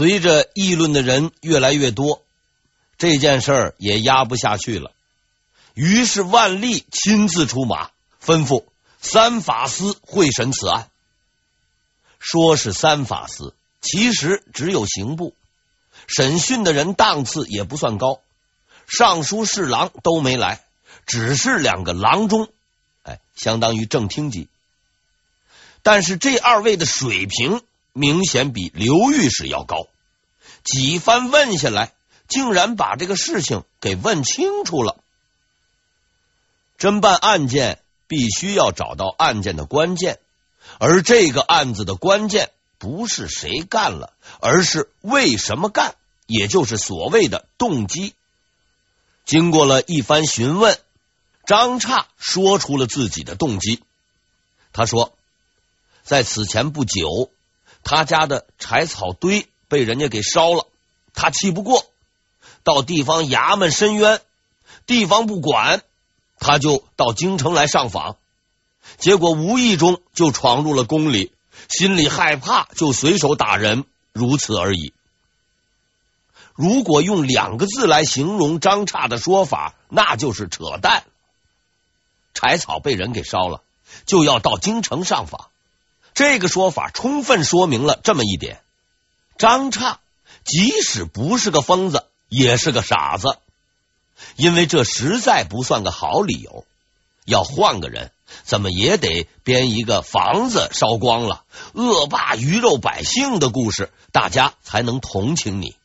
随着议论的人越来越多，这件事儿也压不下去了。于是万历亲自出马，吩咐三法司会审此案。说是三法司，其实只有刑部。审讯的人档次也不算高，尚书、侍郎都没来，只是两个郎中，哎，相当于正厅级。但是这二位的水平明显比刘御史要高，几番问下来，竟然把这个事情给问清楚了。侦办案件必须要找到案件的关键，而这个案子的关键不是谁干了，而是为什么干。也就是所谓的动机。经过了一番询问，张差说出了自己的动机。他说，在此前不久，他家的柴草堆被人家给烧了，他气不过，到地方衙门申冤，地方不管，他就到京城来上访，结果无意中就闯入了宫里，心里害怕，就随手打人，如此而已。如果用两个字来形容张刹的说法，那就是扯淡。柴草被人给烧了，就要到京城上访，这个说法充分说明了这么一点：张刹即使不是个疯子，也是个傻子，因为这实在不算个好理由。要换个人，怎么也得编一个房子烧光了、恶霸鱼肉百姓的故事，大家才能同情你。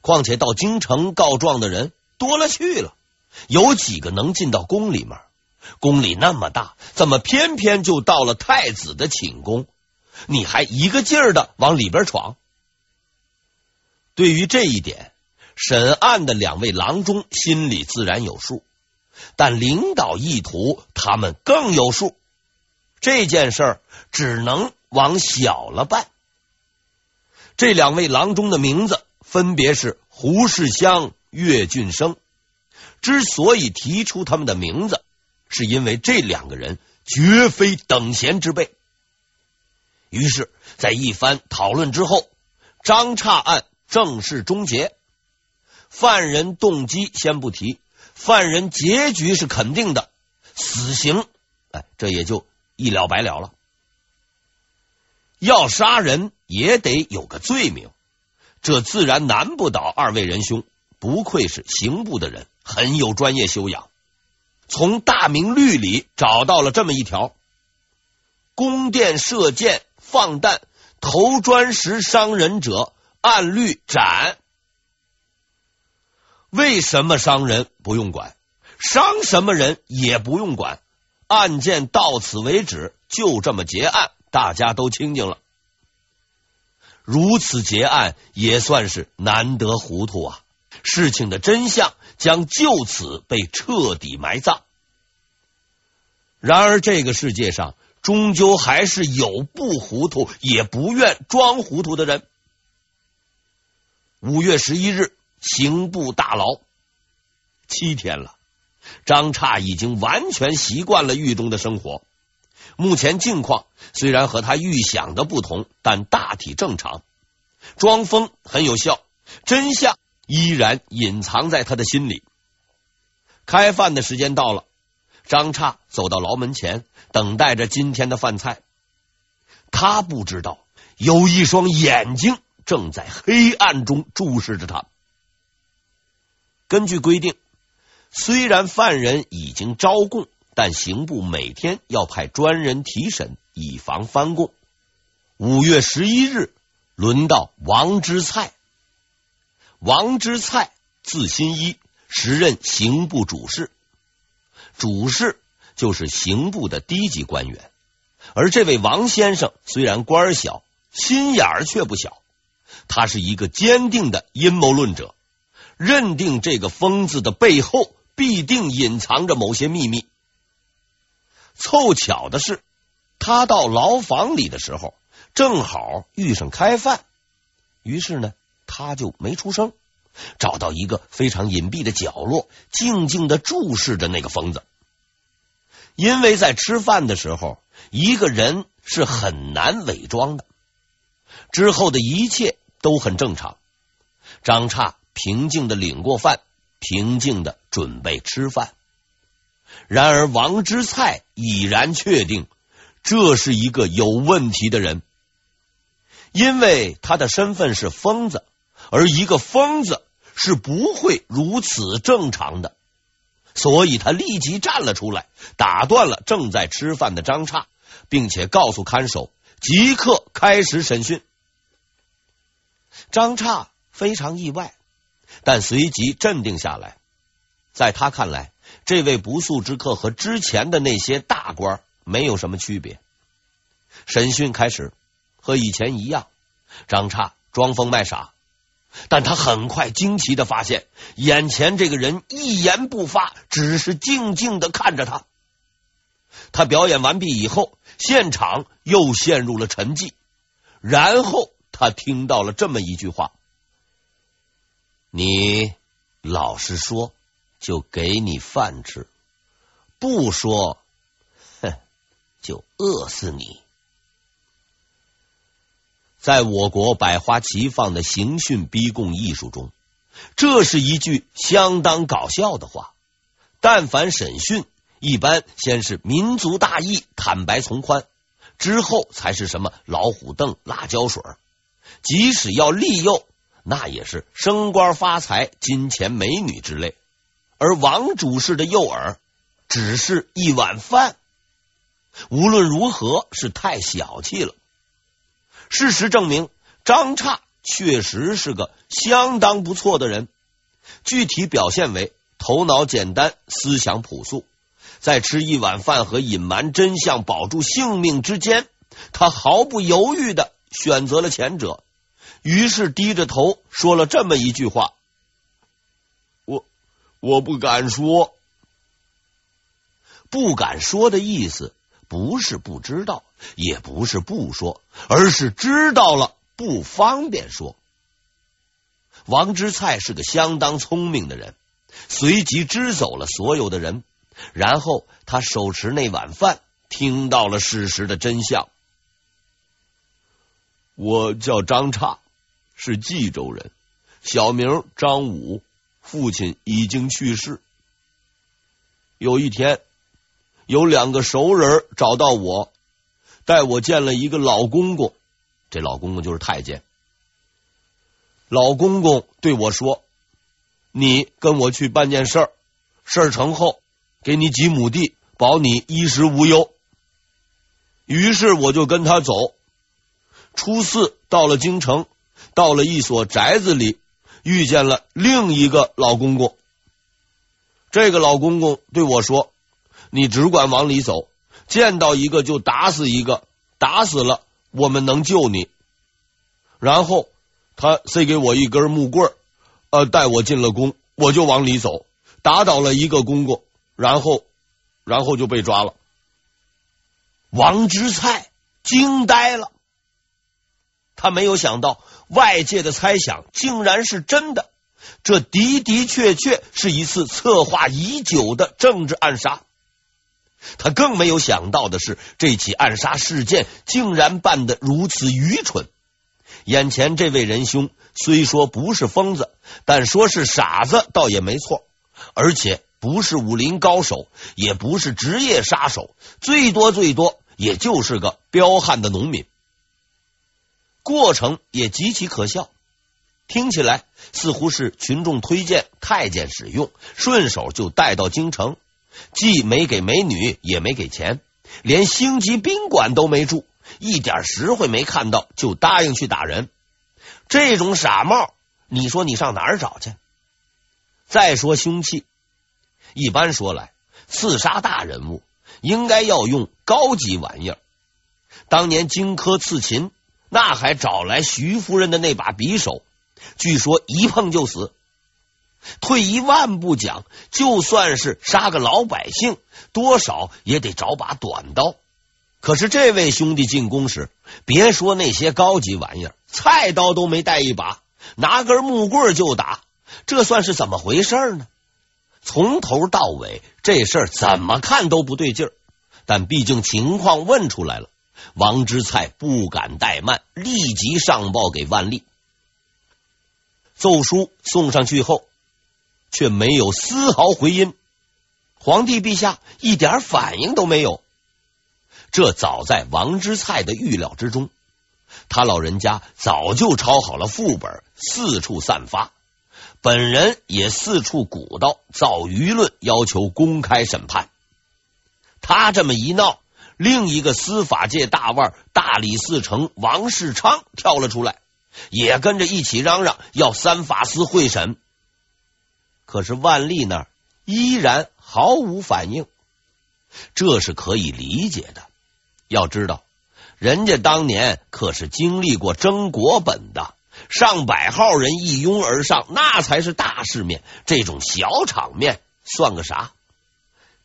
况且到京城告状的人多了去了，有几个能进到宫里面？宫里那么大，怎么偏偏就到了太子的寝宫？你还一个劲儿的往里边闯？对于这一点，审案的两位郎中心里自然有数，但领导意图他们更有数。这件事儿只能往小了办。这两位郎中的名字。分别是胡世襄、岳俊生。之所以提出他们的名字，是因为这两个人绝非等闲之辈。于是，在一番讨论之后，张刹案正式终结。犯人动机先不提，犯人结局是肯定的，死刑。哎，这也就一了百了了。要杀人也得有个罪名。这自然难不倒二位仁兄，不愧是刑部的人，很有专业修养。从大明律里找到了这么一条：宫殿射箭、放弹、投砖石伤人者，按律斩。为什么伤人不用管？伤什么人也不用管？案件到此为止，就这么结案，大家都清静了。如此结案也算是难得糊涂啊！事情的真相将就此被彻底埋葬。然而，这个世界上终究还是有不糊涂也不愿装糊涂的人。五月十一日，刑部大牢，七天了，张差已经完全习惯了狱中的生活。目前境况虽然和他预想的不同，但大体正常。装疯很有效，真相依然隐藏在他的心里。开饭的时间到了，张叉走到牢门前，等待着今天的饭菜。他不知道有一双眼睛正在黑暗中注视着他。根据规定，虽然犯人已经招供。但刑部每天要派专人提审，以防翻供。五月十一日，轮到王之蔡。王之蔡字新一，时任刑部主事。主事就是刑部的低级官员。而这位王先生虽然官小，心眼儿却不小。他是一个坚定的阴谋论者，认定这个疯子的背后必定隐藏着某些秘密。凑巧的是，他到牢房里的时候，正好遇上开饭，于是呢，他就没出声，找到一个非常隐蔽的角落，静静的注视着那个疯子。因为在吃饭的时候，一个人是很难伪装的。之后的一切都很正常。张叉平静的领过饭，平静的准备吃饭。然而王之璨已然确定，这是一个有问题的人，因为他的身份是疯子，而一个疯子是不会如此正常的。所以他立即站了出来，打断了正在吃饭的张刹，并且告诉看守即刻开始审讯。张刹非常意外，但随即镇定下来。在他看来，这位不速之客和之前的那些大官没有什么区别。审讯开始，和以前一样，张刹装疯卖傻。但他很快惊奇的发现，眼前这个人一言不发，只是静静的看着他。他表演完毕以后，现场又陷入了沉寂。然后他听到了这么一句话：“你老实说，就给你饭吃；不说，哼，就饿死你。”在我国百花齐放的刑讯逼供艺术中，这是一句相当搞笑的话。但凡审讯，一般先是民族大义、坦白从宽，之后才是什么老虎凳、辣椒水。即使要利诱，那也是升官发财、金钱美女之类。而王主事的诱饵，只是一碗饭。无论如何，是太小气了。事实证明，张差确实是个相当不错的人。具体表现为头脑简单，思想朴素，在吃一碗饭和隐瞒真相、保住性命之间，他毫不犹豫的选择了前者。于是低着头说了这么一句话：“我我不敢说，不敢说的意思。”不是不知道，也不是不说，而是知道了不方便说。王之璨是个相当聪明的人，随即支走了所有的人，然后他手持那碗饭，听到了事实的真相。我叫张刹，是冀州人，小名张武，父亲已经去世。有一天。有两个熟人找到我，带我见了一个老公公。这老公公就是太监。老公公对我说：“你跟我去办件事儿，事儿成后给你几亩地，保你衣食无忧。”于是我就跟他走。初四到了京城，到了一所宅子里，遇见了另一个老公公。这个老公公对我说。你只管往里走，见到一个就打死一个，打死了我们能救你。然后他塞给我一根木棍，呃，带我进了宫，我就往里走，打倒了一个公公，然后然后就被抓了。王之蔡惊呆了，他没有想到外界的猜想竟然是真的，这的的确确是一次策划已久的政治暗杀。他更没有想到的是，这起暗杀事件竟然办得如此愚蠢。眼前这位仁兄虽说不是疯子，但说是傻子倒也没错。而且不是武林高手，也不是职业杀手，最多最多也就是个彪悍的农民。过程也极其可笑，听起来似乎是群众推荐太监使用，顺手就带到京城。既没给美女，也没给钱，连星级宾馆都没住，一点实惠没看到，就答应去打人。这种傻帽，你说你上哪儿找去？再说凶器，一般说来，刺杀大人物应该要用高级玩意儿。当年荆轲刺秦，那还找来徐夫人的那把匕首，据说一碰就死。退一万步讲，就算是杀个老百姓，多少也得找把短刀。可是这位兄弟进宫时，别说那些高级玩意儿，菜刀都没带一把，拿根木棍就打，这算是怎么回事呢？从头到尾，这事儿怎么看都不对劲儿。但毕竟情况问出来了，王之璨不敢怠慢，立即上报给万历。奏书送上去后，却没有丝毫回音。皇帝陛下一点反应都没有。这早在王之蔡的预料之中，他老人家早就抄好了副本，四处散发。本人也四处鼓捣，造舆论，要求公开审判。他这么一闹，另一个司法界大腕大理寺丞王世昌跳了出来，也跟着一起嚷嚷要三法司会审。可是万历那儿依然毫无反应，这是可以理解的。要知道，人家当年可是经历过争国本的。上百号人一拥而上，那才是大世面。这种小场面算个啥？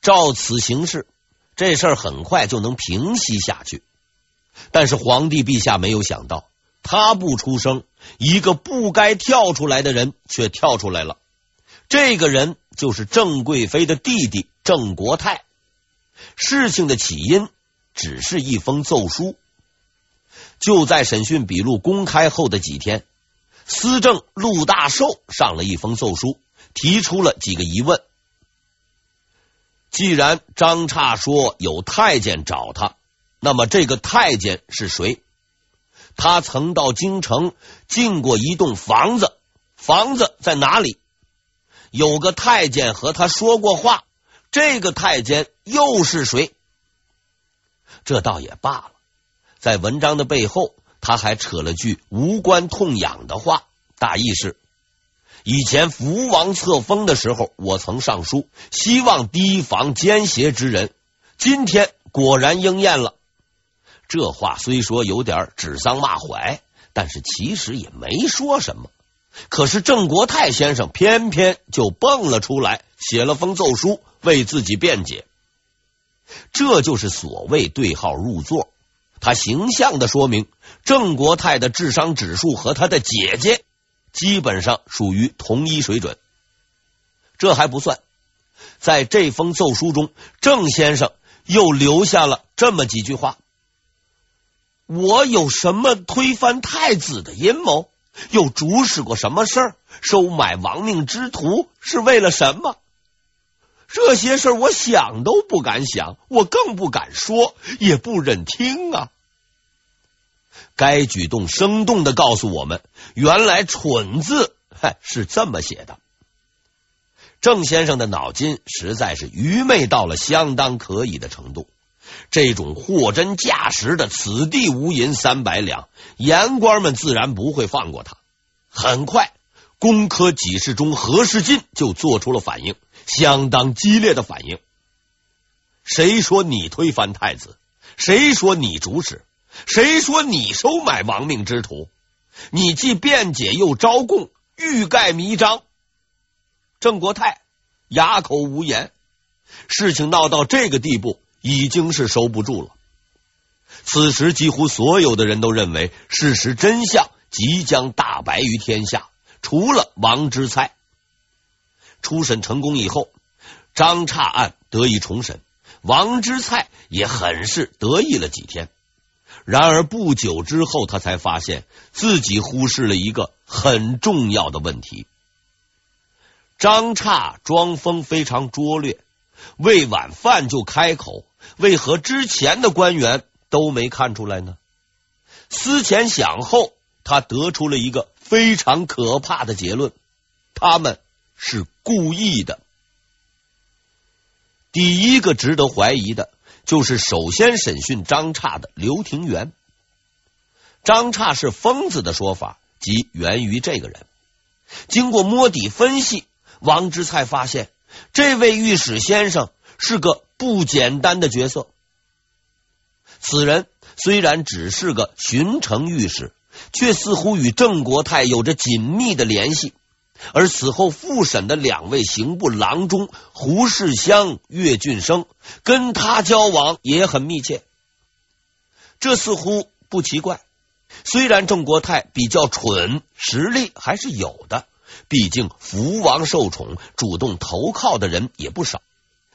照此形势，这事儿很快就能平息下去。但是皇帝陛下没有想到，他不出声，一个不该跳出来的人却跳出来了。这个人就是郑贵妃的弟弟郑国泰。事情的起因只是一封奏书，就在审讯笔录公开后的几天。司政陆大寿上了一封奏书，提出了几个疑问。既然张差说有太监找他，那么这个太监是谁？他曾到京城进过一栋房子，房子在哪里？有个太监和他说过话，这个太监又是谁？这倒也罢了，在文章的背后。他还扯了句无关痛痒的话，大意是：以前福王册封的时候，我曾上书希望提防奸邪之人，今天果然应验了。这话虽说有点指桑骂槐，但是其实也没说什么。可是郑国泰先生偏偏就蹦了出来，写了封奏书为自己辩解。这就是所谓对号入座。他形象的说明，郑国泰的智商指数和他的姐姐基本上属于同一水准。这还不算，在这封奏书中，郑先生又留下了这么几句话：“我有什么推翻太子的阴谋？又主使过什么事儿？收买亡命之徒是为了什么？”这些事儿我想都不敢想，我更不敢说，也不忍听啊！该举动生动的告诉我们，原来“蠢”字嗨是这么写的。郑先生的脑筋实在是愚昧到了相当可以的程度。这种货真价实的“此地无银三百两”，言官们自然不会放过他。很快，工科给事中何世进就做出了反应。相当激烈的反应。谁说你推翻太子？谁说你主使？谁说你收买亡命之徒？你既辩解又招供，欲盖弥彰。郑国泰哑口无言。事情闹到这个地步，已经是收不住了。此时，几乎所有的人都认为事实真相即将大白于天下，除了王之璨。初审成功以后，张差案得以重审，王之璨也很是得意了几天。然而不久之后，他才发现自己忽视了一个很重要的问题。张差装疯非常拙劣，喂晚饭就开口，为何之前的官员都没看出来呢？思前想后，他得出了一个非常可怕的结论：他们。是故意的。第一个值得怀疑的，就是首先审讯张差的刘廷元。张差是疯子的说法，即源于这个人。经过摸底分析，王之璨发现，这位御史先生是个不简单的角色。此人虽然只是个巡城御史，却似乎与郑国泰有着紧密的联系。而此后复审的两位刑部郎中胡世襄、岳俊生，跟他交往也很密切。这似乎不奇怪。虽然郑国泰比较蠢，实力还是有的。毕竟福王受宠，主动投靠的人也不少。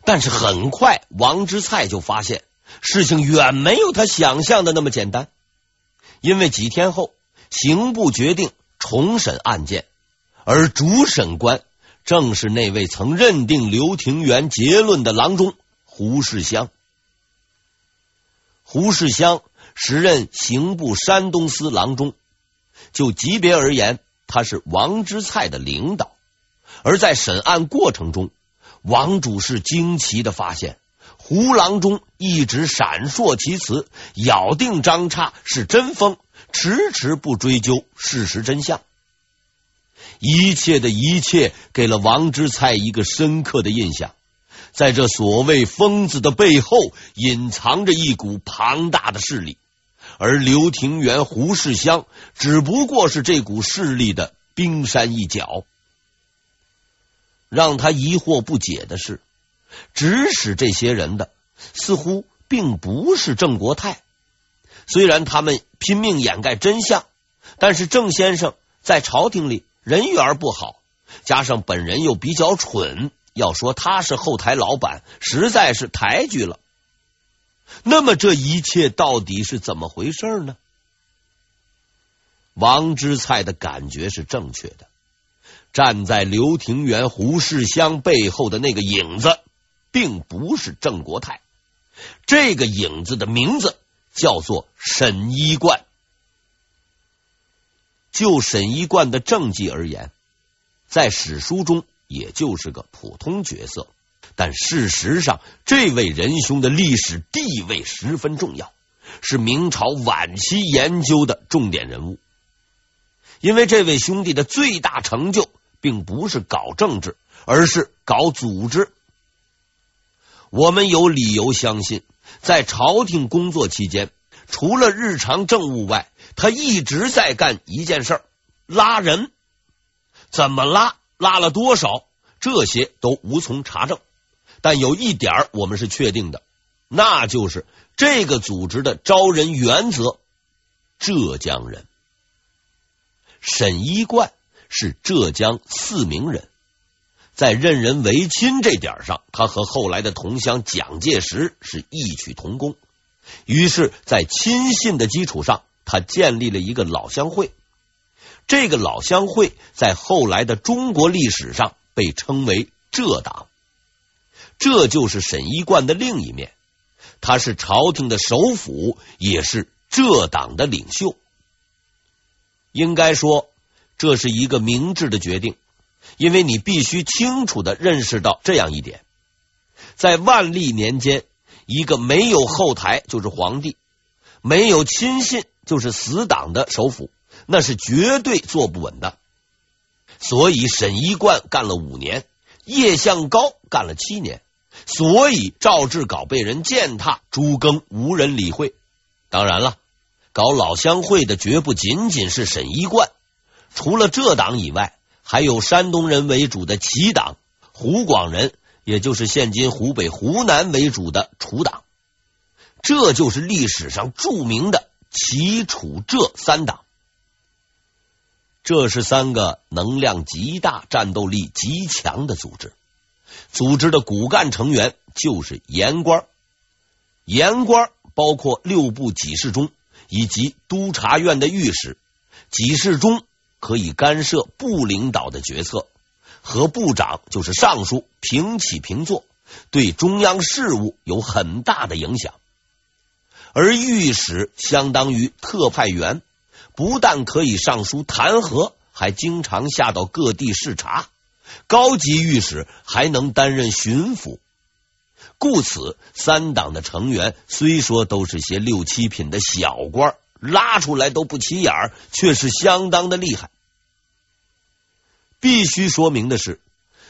但是很快，王之璨就发现事情远没有他想象的那么简单。因为几天后，刑部决定重审案件，而主审官正是那位曾认定刘廷元结论的郎中胡世襄。胡世襄时任刑部山东司郎中，就级别而言，他是王之粲的领导。而在审案过程中，王主事惊奇的发现，胡郎中一直闪烁其词，咬定张差是真疯，迟迟不追究事实真相。一切的一切给了王之蔡一个深刻的印象，在这所谓疯子的背后，隐藏着一股庞大的势力，而刘廷元、胡世香只不过是这股势力的冰山一角。让他疑惑不解的是，指使这些人的似乎并不是郑国泰。虽然他们拼命掩盖真相，但是郑先生在朝廷里人缘不好，加上本人又比较蠢，要说他是后台老板，实在是抬举了。那么这一切到底是怎么回事呢？王之粲的感觉是正确的。站在刘廷元、胡世香背后的那个影子，并不是郑国泰。这个影子的名字叫做沈一贯。就沈一贯的政绩而言，在史书中也就是个普通角色，但事实上，这位仁兄的历史地位十分重要，是明朝晚期研究的重点人物。因为这位兄弟的最大成就。并不是搞政治，而是搞组织。我们有理由相信，在朝廷工作期间，除了日常政务外，他一直在干一件事儿：拉人。怎么拉？拉了多少？这些都无从查证。但有一点我们是确定的，那就是这个组织的招人原则：浙江人。沈一贯。是浙江四明人，在任人唯亲这点上，他和后来的同乡蒋介石是异曲同工。于是，在亲信的基础上，他建立了一个老乡会。这个老乡会在后来的中国历史上被称为浙党，这就是沈一贯的另一面。他是朝廷的首辅，也是浙党的领袖。应该说。这是一个明智的决定，因为你必须清楚的认识到这样一点：在万历年间，一个没有后台就是皇帝，没有亲信就是死党的首辅，那是绝对坐不稳的。所以沈一贯干了五年，叶向高干了七年，所以赵志杲被人践踏，朱庚无人理会。当然了，搞老乡会的绝不仅仅是沈一贯。除了浙党以外，还有山东人为主的齐党、湖广人，也就是现今湖北、湖南为主的楚党，这就是历史上著名的齐、楚、浙三党。这是三个能量极大、战斗力极强的组织。组织的骨干成员就是盐官，盐官包括六部给事中以及督察院的御史，给事中。可以干涉部领导的决策，和部长就是尚书平起平坐，对中央事务有很大的影响。而御史相当于特派员，不但可以上书弹劾，还经常下到各地视察。高级御史还能担任巡抚。故此，三党的成员虽说都是些六七品的小官。拉出来都不起眼儿，却是相当的厉害。必须说明的是，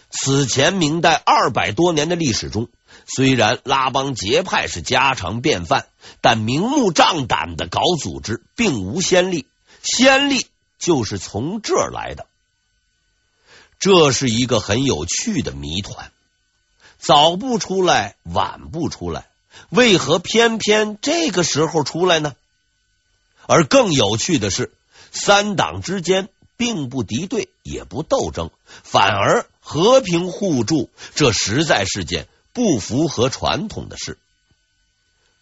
此前明代二百多年的历史中，虽然拉帮结派是家常便饭，但明目张胆的搞组织并无先例，先例就是从这儿来的。这是一个很有趣的谜团，早不出来，晚不出来，为何偏偏这个时候出来呢？而更有趣的是，三党之间并不敌对，也不斗争，反而和平互助。这实在是件不符合传统的事。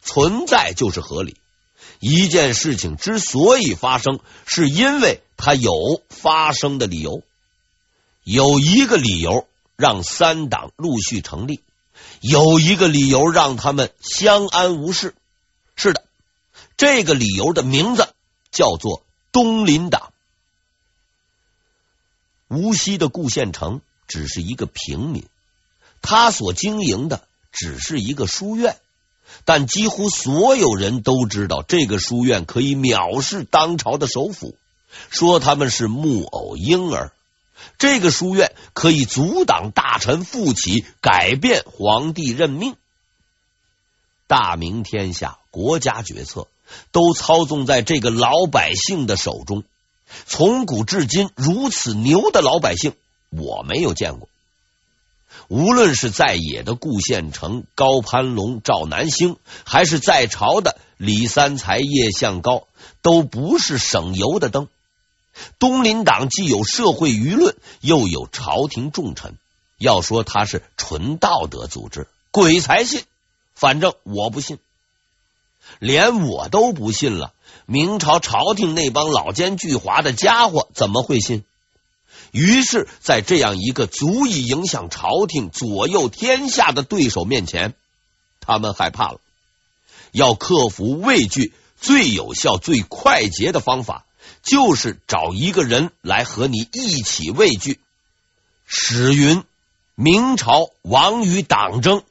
存在就是合理。一件事情之所以发生，是因为它有发生的理由。有一个理由让三党陆续成立，有一个理由让他们相安无事。是的，这个理由的名字叫做东林党。无锡的顾献成只是一个平民，他所经营的只是一个书院，但几乎所有人都知道这个书院可以藐视当朝的首辅，说他们是木偶婴儿。这个书院可以阻挡大臣复起，改变皇帝任命。大明天下，国家决策都操纵在这个老百姓的手中。从古至今，如此牛的老百姓，我没有见过。无论是在野的顾献成、高攀龙、赵南星，还是在朝的李三才、叶向高，都不是省油的灯。东林党既有社会舆论，又有朝廷重臣，要说他是纯道德组织，鬼才信。反正我不信，连我都不信了。明朝朝廷那帮老奸巨猾的家伙怎么会信？于是，在这样一个足以影响朝廷、左右天下的对手面前，他们害怕了。要克服畏惧，最有效、最快捷的方法，就是找一个人来和你一起畏惧。史云：“明朝亡于党争。”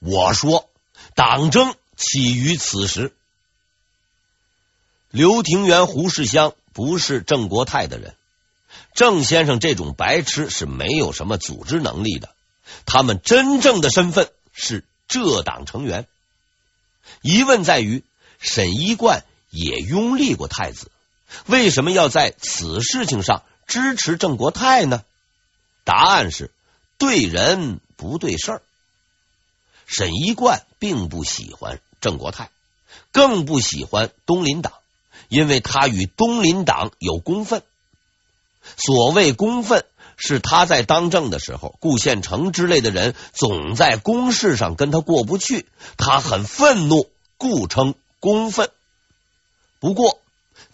我说：“党争起于此时。”刘廷元、胡适湘不是郑国泰的人，郑先生这种白痴是没有什么组织能力的。他们真正的身份是浙党成员。疑问在于，沈一贯也拥立过太子，为什么要在此事情上支持郑国泰呢？答案是对人不对事儿。沈一贯并不喜欢郑国泰，更不喜欢东林党。因为他与东林党有公愤，所谓公愤是他在当政的时候，顾献成之类的人总在公事上跟他过不去，他很愤怒，故称公愤。不过，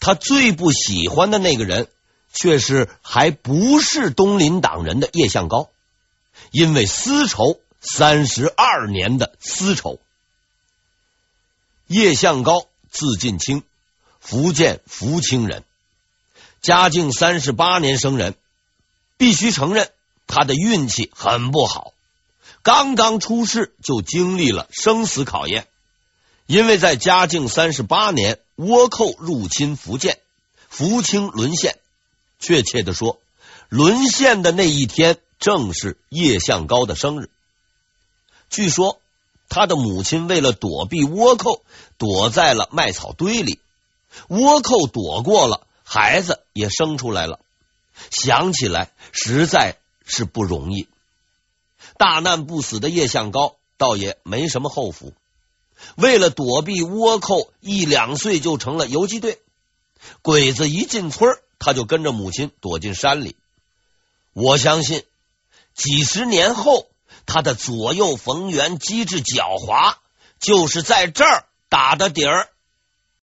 他最不喜欢的那个人却是还不是东林党人的叶向高，因为私仇，三十二年的私仇。叶向高字近卿。福建福清人，嘉靖三十八年生人，必须承认他的运气很不好。刚刚出世就经历了生死考验，因为在嘉靖三十八年，倭寇入侵福建，福清沦陷。确切的说，沦陷的那一天正是叶向高的生日。据说他的母亲为了躲避倭寇，躲在了麦草堆里。倭寇躲过了，孩子也生出来了。想起来实在是不容易。大难不死的叶向高倒也没什么后福。为了躲避倭寇，一两岁就成了游击队。鬼子一进村，他就跟着母亲躲进山里。我相信几十年后，他的左右逢源、机智狡猾，就是在这儿打的底儿。